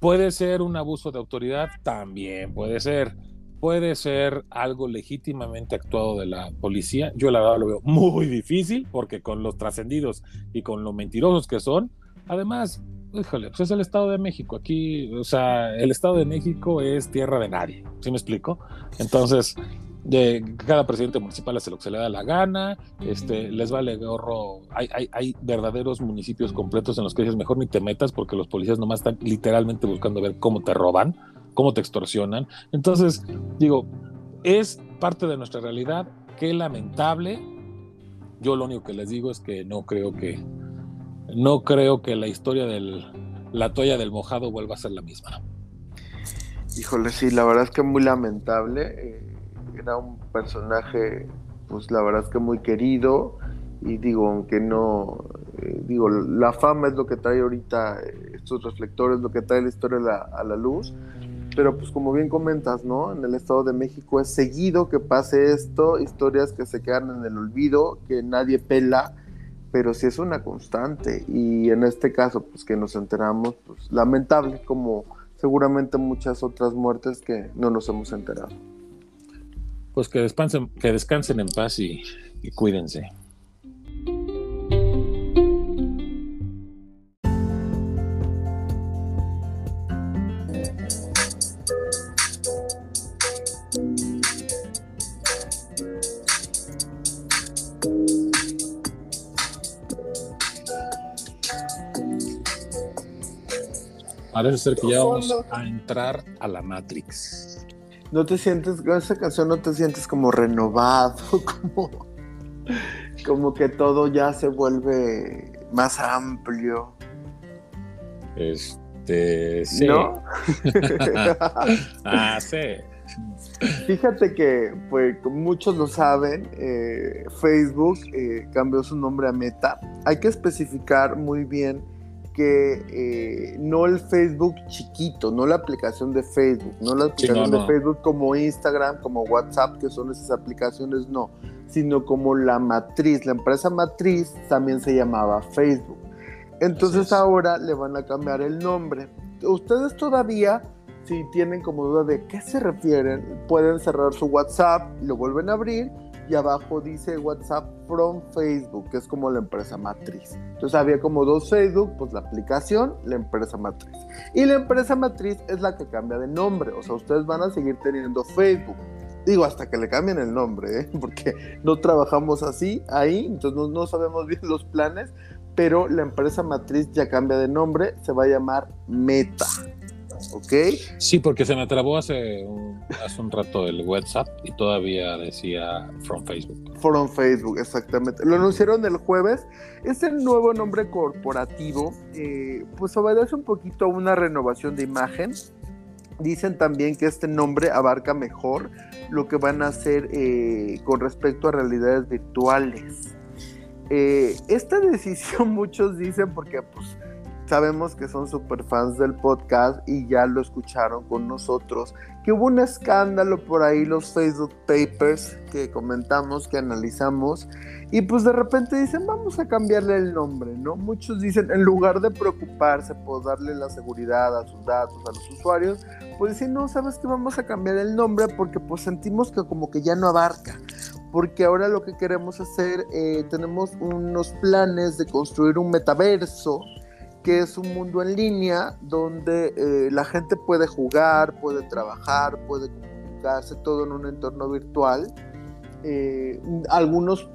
Puede ser un abuso de autoridad, también puede ser. Puede ser algo legítimamente actuado de la policía. Yo la verdad lo veo muy difícil, porque con los trascendidos y con lo mentirosos que son, además, híjole, pues es el Estado de México. Aquí, o sea, el Estado de México es tierra de nadie. ¿Sí me explico? Entonces, de cada presidente municipal hace lo que se le da la gana, este, les vale gorro. Hay, hay, hay, verdaderos municipios completos en los que dices mejor ni te metas porque los policías nomás están literalmente buscando ver cómo te roban, cómo te extorsionan. Entonces, digo, es parte de nuestra realidad. Qué lamentable. Yo lo único que les digo es que no creo que no creo que la historia de la toalla del mojado vuelva a ser la misma. Híjole, sí, la verdad es que muy lamentable. Eh, era un personaje, pues la verdad es que muy querido. Y digo, aunque no, eh, digo, la fama es lo que trae ahorita eh, estos reflectores, lo que trae la historia a la luz. Pero pues como bien comentas, ¿no? En el Estado de México es seguido que pase esto, historias que se quedan en el olvido, que nadie pela pero sí es una constante y en este caso pues que nos enteramos pues lamentable como seguramente muchas otras muertes que no nos hemos enterado. Pues que descansen, que descansen en paz y, y cuídense. Parece ser que ya vamos a entrar a la Matrix. ¿No te sientes, con esa canción no te sientes como renovado, como, como que todo ya se vuelve más amplio? Este, sí. ¿No? ah, sí. Fíjate que, pues, como muchos lo saben, eh, Facebook eh, cambió su nombre a Meta. Hay que especificar muy bien que eh, no el Facebook chiquito, no la aplicación de Facebook, no la aplicación de Facebook como Instagram, como WhatsApp, que son esas aplicaciones, no, sino como la matriz. La empresa matriz también se llamaba Facebook. Entonces ahora le van a cambiar el nombre. Ustedes todavía, si tienen como duda de qué se refieren, pueden cerrar su WhatsApp, lo vuelven a abrir y abajo dice WhatsApp from Facebook, que es como la empresa matriz. Entonces había como dos Facebook, pues la aplicación, la empresa matriz. Y la empresa matriz es la que cambia de nombre, o sea, ustedes van a seguir teniendo Facebook. Digo, hasta que le cambien el nombre, ¿eh? porque no trabajamos así ahí, entonces no, no sabemos bien los planes, pero la empresa matriz ya cambia de nombre, se va a llamar Meta. ¿Ok? Sí, porque se me trabó hace un, hace un rato el WhatsApp y todavía decía From Facebook. From Facebook, exactamente. Lo anunciaron el jueves. Este nuevo nombre corporativo, eh, pues obedece un poquito a una renovación de imagen. Dicen también que este nombre abarca mejor lo que van a hacer eh, con respecto a realidades virtuales. Eh, esta decisión muchos dicen porque pues sabemos que son super fans del podcast y ya lo escucharon con nosotros, que hubo un escándalo por ahí, los Facebook Papers que comentamos, que analizamos, y pues de repente dicen, vamos a cambiarle el nombre, ¿no? Muchos dicen, en lugar de preocuparse por darle la seguridad a sus datos, a los usuarios, pues dicen, no, sabes que vamos a cambiar el nombre porque pues sentimos que como que ya no abarca porque ahora lo que queremos hacer, eh, tenemos unos planes de construir un metaverso que es un mundo en línea donde eh, la gente puede jugar, puede trabajar, puede comunicarse, todo en un entorno virtual. Eh, algunos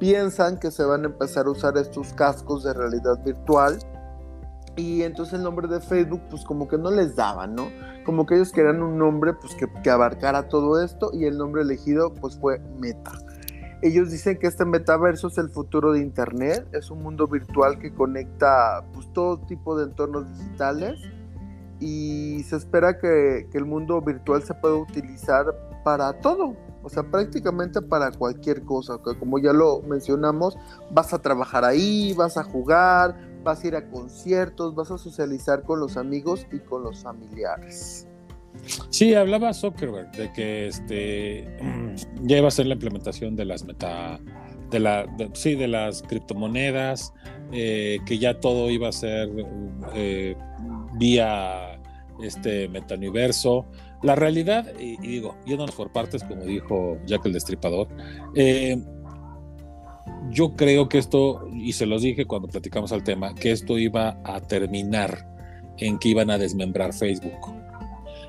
piensan que se van a empezar a usar estos cascos de realidad virtual y entonces el nombre de Facebook pues como que no les daba, ¿no? Como que ellos querían un nombre pues que abarcara todo esto y el nombre elegido pues fue Meta. Ellos dicen que este metaverso es el futuro de Internet, es un mundo virtual que conecta pues, todo tipo de entornos digitales y se espera que, el mundo virtual se pueda utilizar para todo, o sea, prácticamente para cualquier cosa, como ya lo mencionamos, vas a trabajar ahí, vas a jugar, vas a ir a conciertos, vas a socializar con los amigos y con los familiares. Sí, hablaba Zuckerberg de que este ya iba a ser la implementación de las meta de la sí de las criptomonedas eh, que ya todo iba a ser eh, vía este metauniverso la realidad y, digo yéndonos por partes como dijo Jack el Destripador eh, yo creo que esto y se los dije cuando platicamos al tema que esto iba a terminar en que iban a desmembrar Facebook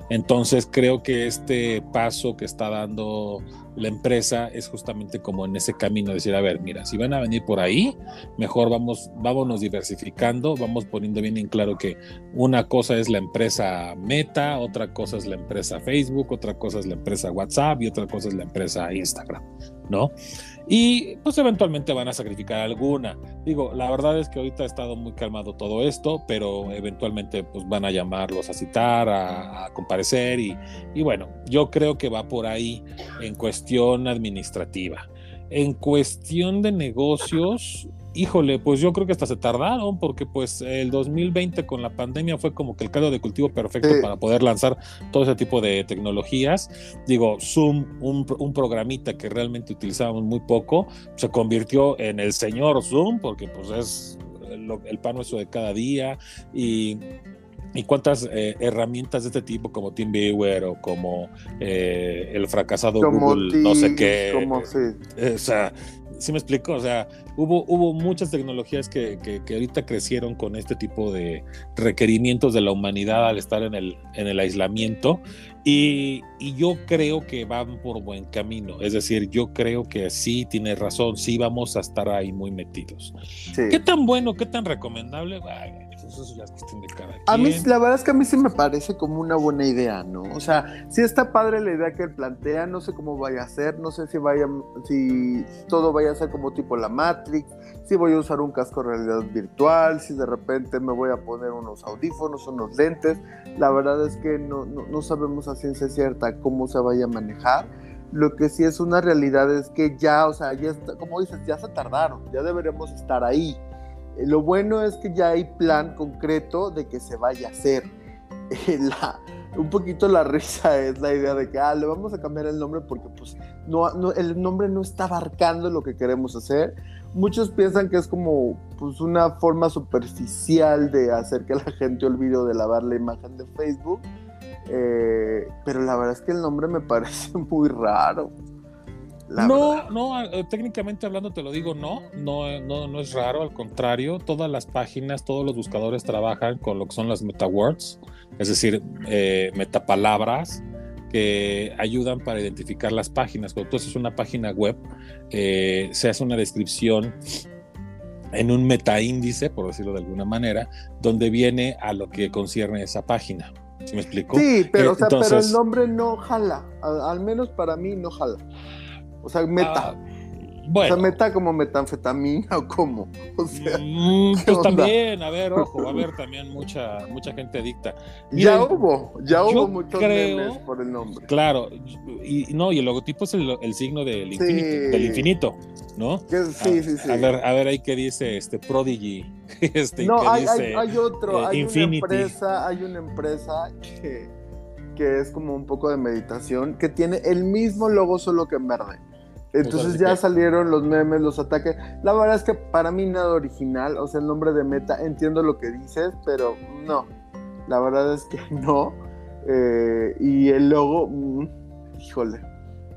entonces creo que este paso que está dando la empresa es justamente como en ese camino, decir, a ver, mira, si van a venir por ahí, mejor vamos, vámonos diversificando, vamos poniendo bien en claro que una cosa es la empresa Meta, otra cosa es la empresa Facebook, otra cosa es la empresa WhatsApp y otra cosa es la empresa Instagram, ¿no? Y pues eventualmente van a sacrificar alguna. Digo, la verdad es que ahorita ha estado muy calmado todo esto, pero eventualmente pues van a llamarlos a citar, a, comparecer y, y bueno, yo creo que va por ahí en cuestión administrativa. En cuestión de negocios, híjole, pues yo creo que hasta se tardaron porque pues el 2020 con la pandemia fue como que el caldo de cultivo perfecto para poder lanzar todo ese tipo de tecnologías. Digo, Zoom, un, un, programita que realmente utilizábamos muy poco, se convirtió en el señor Zoom porque pues es el, pan nuestro de cada día y y cuántas eh, herramientas de este tipo como TeamViewer o como eh, el fracasado Google, no sé qué. Como, eh, o sea, ¿Sí me explico? O sea, hubo, hubo muchas tecnologías que, que, ahorita crecieron con este tipo de requerimientos de la humanidad al estar en el, en el aislamiento y, y, yo creo que van por buen camino. Es decir, yo creo que sí tiene razón, sí vamos a estar ahí muy metidos. ¿Qué tan bueno, qué tan recomendable? A mí, la verdad es que a mí sí me parece como una buena idea, ¿no? O sea, sí está padre la idea que él plantea, no sé cómo vaya a ser, no sé si vaya, si todo vaya a ser como tipo la Matrix, si voy a usar un casco de realidad virtual, si de repente me voy a poner unos audífonos, unos lentes. La verdad es que no, no sabemos a ciencia cierta cómo se vaya a manejar. Lo que sí es una realidad es que ya, o sea, ya está, como dices, ya se tardaron, ya deberíamos estar ahí. Lo bueno es que ya hay plan concreto de que se vaya a hacer. un poquito la risa es la idea de que ah, le vamos a cambiar el nombre porque pues no, el nombre no está abarcando lo que queremos hacer. Muchos piensan que es como pues una forma superficial de hacer que la gente olvide de lavar la imagen de Facebook. Eh, pero la verdad es que el nombre me parece muy raro no, no, eh, técnicamente hablando te lo digo, no, no, no, no es raro, al contrario, todas las páginas, todos los buscadores trabajan con lo que son las metawords, es decir, eh, metapalabras que ayudan para identificar las páginas. Cuando tú haces una página web, eh, se hace una descripción en un metaíndice, por decirlo de alguna manera, donde viene a lo que concierne esa página. ¿Sí me explico? Sí, pero, pero el nombre no jala, al menos para mí no jala. O sea, meta. bueno. Ah, o sea, meta como metanfetamina o cómo. O sea, mm, pues también, a ver, ojo, va a haber también mucha, mucha gente adicta. ya hubo, ya hubo muchos memes por el nombre. Claro, y no, y el logotipo es el, signo del infinito, del infinito, ¿no? sí, sí, sí. A ver, a ver ahí qué dice este Prodigy. Este, no, hay, hay, otro, eh, hay una empresa, hay una empresa que, que es como un poco de meditación, que tiene el mismo logo solo que en verde. Entonces ya salieron los memes, los ataques. La verdad es que para mí nada original, o sea, el nombre de Meta, entiendo lo que dices, pero no. La verdad es que no. Eh, y el logo, mm, híjole.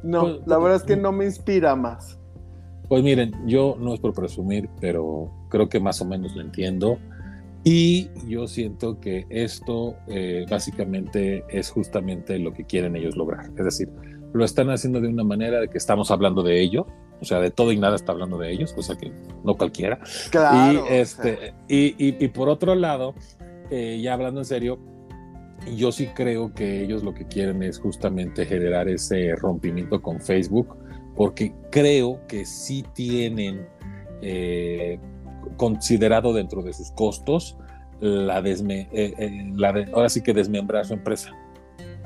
No, pues, la verdad es que no me inspira más. Pues miren, yo no es por presumir, pero creo que más o menos lo entiendo. Y yo siento que esto eh, básicamente es justamente lo que quieren ellos lograr. Es decir, lo están haciendo de una manera de que estamos hablando de ello, o sea, de todo y nada está hablando de ellos, cosa que no cualquiera. Claro. Y, este, y, y, por otro lado, eh, ya hablando en serio, yo sí creo que ellos lo que quieren es justamente generar ese rompimiento con Facebook porque creo que sí tienen eh, considerado dentro de sus costos la, desme, eh, eh, la de, ahora sí que desmembrar su empresa.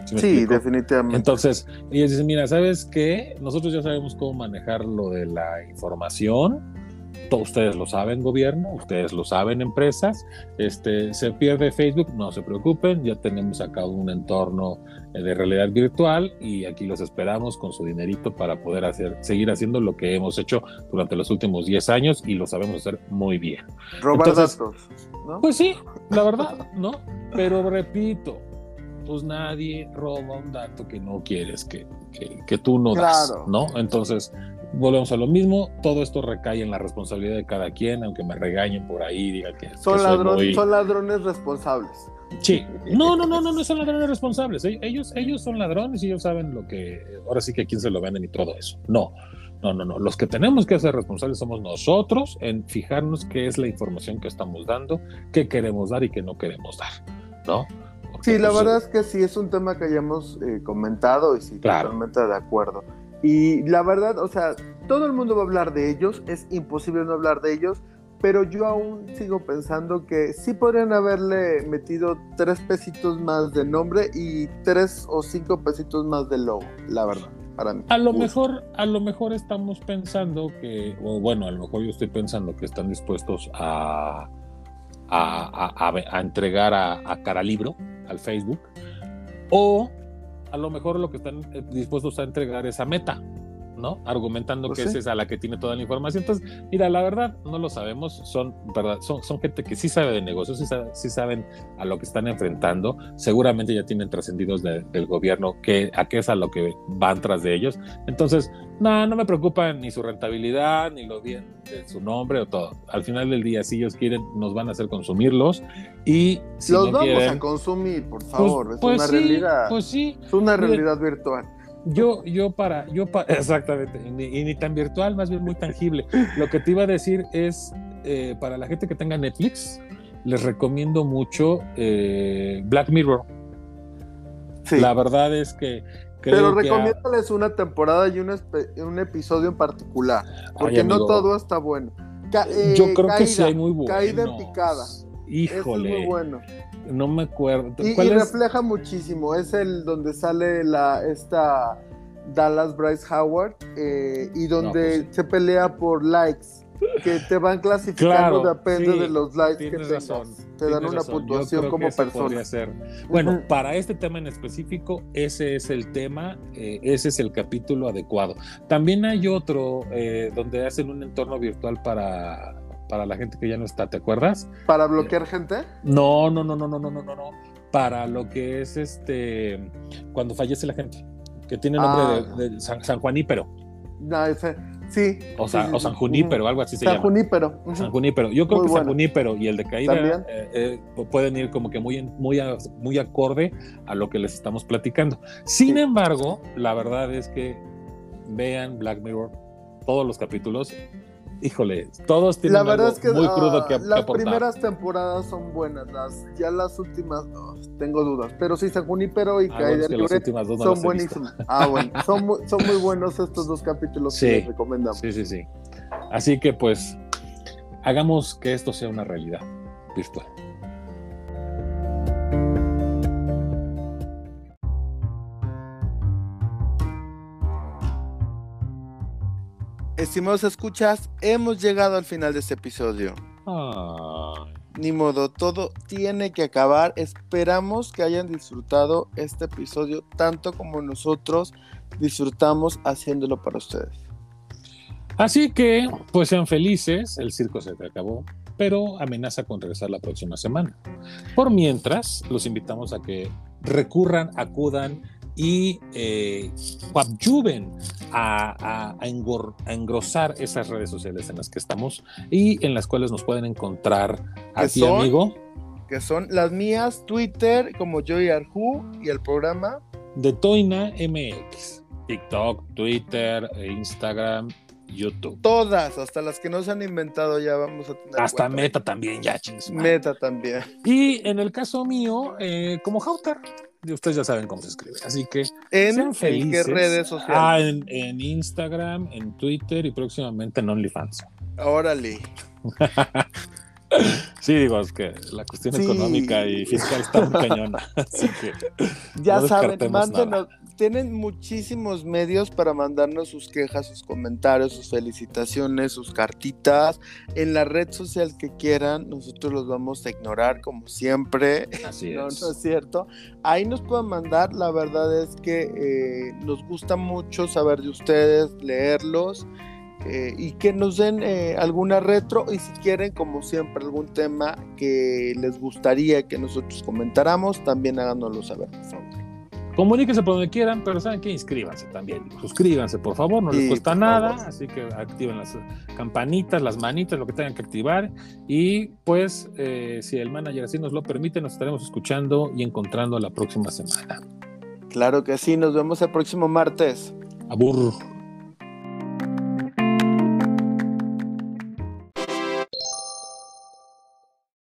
¿Sí, definitivamente. Entonces, ellos dicen, mira, ¿sabes qué? Nosotros ya sabemos cómo manejar lo de la información, ustedes lo saben gobierno, ustedes lo saben empresas, este, se pierde Facebook, no se preocupen, ya tenemos acá un entorno eh, de realidad virtual y aquí los esperamos con su dinerito para poder hacer, seguir haciendo lo que hemos hecho durante los últimos 10 años y lo sabemos hacer muy bien. Robar datos, ¿no? Pues sí, la verdad, ¿no? Pero repito, pues nadie roba un dato que no quieres que, que, tú no das, ¿no? Entonces, volvemos a lo mismo, todo esto recae en la responsabilidad de cada quien, aunque me regañen por ahí, digan que... Son, ladrones, son ladrones responsables. Sí, no, no, no, no, no son ladrones responsables, e-, ellos, ellos son ladrones y ellos saben lo que, ahora sí que a quién se lo venden y todo eso. No, no, no, no, los que tenemos que ser responsables somos nosotros en fijarnos qué es la información que estamos dando, qué queremos dar y qué no queremos dar, ¿no? sí, la pues, verdad es que sí, es un tema que hayamos eh, comentado y sí, totalmente de acuerdo. Y la verdad, o sea, todo el mundo va a hablar de ellos, es imposible no hablar de ellos, pero yo aún sigo pensando que sí podrían haberle metido tres pesitos más de nombre y tres o cinco pesitos más de logo, la verdad. Para mí. A lo mejor, a lo mejor estamos pensando que, o bueno, a lo mejor yo estoy pensando que están dispuestos a, a, entregar a, a cara libro al Facebook, o a lo mejor lo que están eh, dispuestos a entregar es a meta. ¿No? Argumentando pues que esa es a la que tiene toda la información. Entonces, mira, la verdad, no lo sabemos, son, verdad, son, son gente que sí sabe de negocios, sí, saben a lo que están enfrentando, seguramente ya tienen trascendidos del gobierno que, a qué es a lo que van tras de ellos. Entonces, no, no me preocupa ni su rentabilidad, ni lo bien de su nombre o todo. Al final del día, si ellos quieren, nos van a hacer consumirlos y si los vamos a consumir, por pues, favor, es pues una realidad. Pues sí. Es una realidad virtual. Yo, yo para, yo para, exactamente, y ni, tan virtual, más bien muy tangible. Lo que te iba a decir es, eh, para la gente que tenga Netflix, les recomiendo mucho eh, Black Mirror. La verdad es que... Pero recomiéndales una temporada y un, un, episodio en particular, porque no todo está bueno. yo creo que sí hay muy buenos. Caída en picada. Híjole. Es muy bueno. No me acuerdo. Y, refleja muchísimo. Es el donde sale la esta Dallas Bryce Howard eh, y donde pues se pelea por likes que te van clasificando depende de los likes que tengas. te dan una puntuación como persona. Bueno, para este tema en específico, ese es el tema, eh, ese es el capítulo adecuado. También hay otro eh, donde hacen un entorno virtual para para la gente que ya no está, ¿te acuerdas? ¿Para bloquear gente? No, no, no, no, no, no, no, no, no. Para lo que es este cuando fallece la gente, que tiene nombre de, ah. San, San, Juanípero. No, ese, sí. O, San, o San Junípero, algo así se San llama. Junípero. San Junípero. Yo creo que San Junípero y el de Caída eh, eh, pueden ir como que muy, muy, muy acorde a lo que les estamos platicando. Sin embargo, la verdad es que vean Black Mirror, todos los capítulos, híjole, todos tienen la verdad es que, muy crudo que, Las primeras temporadas son buenas, las, ya las últimas tengo dudas, pero sí, San Junípero y ah, Caída son buenísimas. Ah, bueno, son, son muy buenos estos dos capítulos que les recomendamos. Sí, sí, sí. Así que pues, hagamos que esto sea una realidad virtual. Estimados escuchas, hemos llegado al final de este episodio. Ni modo, todo tiene que acabar. Esperamos que hayan disfrutado este episodio tanto como nosotros disfrutamos haciéndolo para ustedes. Así que, pues sean felices, el circo se te acabó, pero amenaza con regresar la próxima semana. Por mientras, los invitamos a que recurran, acudan y eh, a, engrosar esas redes sociales en las que estamos y en las cuales nos pueden encontrar a ti, amigo. Que son las mías, Twitter, como Joy Arju y el programa de Toina MX. TikTok, Twitter, Instagram, YouTube. Todas, hasta las que no se han inventado ya vamos a tener. Hasta Meta también, ya chingos. Meta también. Y en el caso mío, eh, como Hauter ustedes ya saben cómo se escribe. Así que ¿En, sean ¿en felices. qué redes sociales? Ah, en, en Instagram, en Twitter y próximamente en OnlyFans. Órale. Sí, digo, es que la cuestión Sí. económica y fiscal está muy cañona. Así que Ya No saben, mándenos. Tienen muchísimos medios para mandarnos sus quejas, sus comentarios, sus felicitaciones, sus cartitas. En la red social que quieran, nosotros los vamos a ignorar como siempre. así No, es. no es cierto. Ahí nos pueden mandar. La verdad es que eh, nos gusta mucho saber de ustedes, leerlos eh, y que nos den eh, alguna retro. Y si quieren, como siempre, algún tema que les gustaría que nosotros comentáramos, también háganoslo saber, por favor. Comuníquense por donde quieran, pero saben que inscríbanse también. Suscríbanse, por favor, no les cuesta nada. favor. Así que activen las campanitas, las manitas, lo que tengan que activar. Y pues, eh, si el manager así nos lo permite, nos estaremos escuchando y encontrando la próxima semana. Claro que sí, nos vemos el próximo martes. Abur.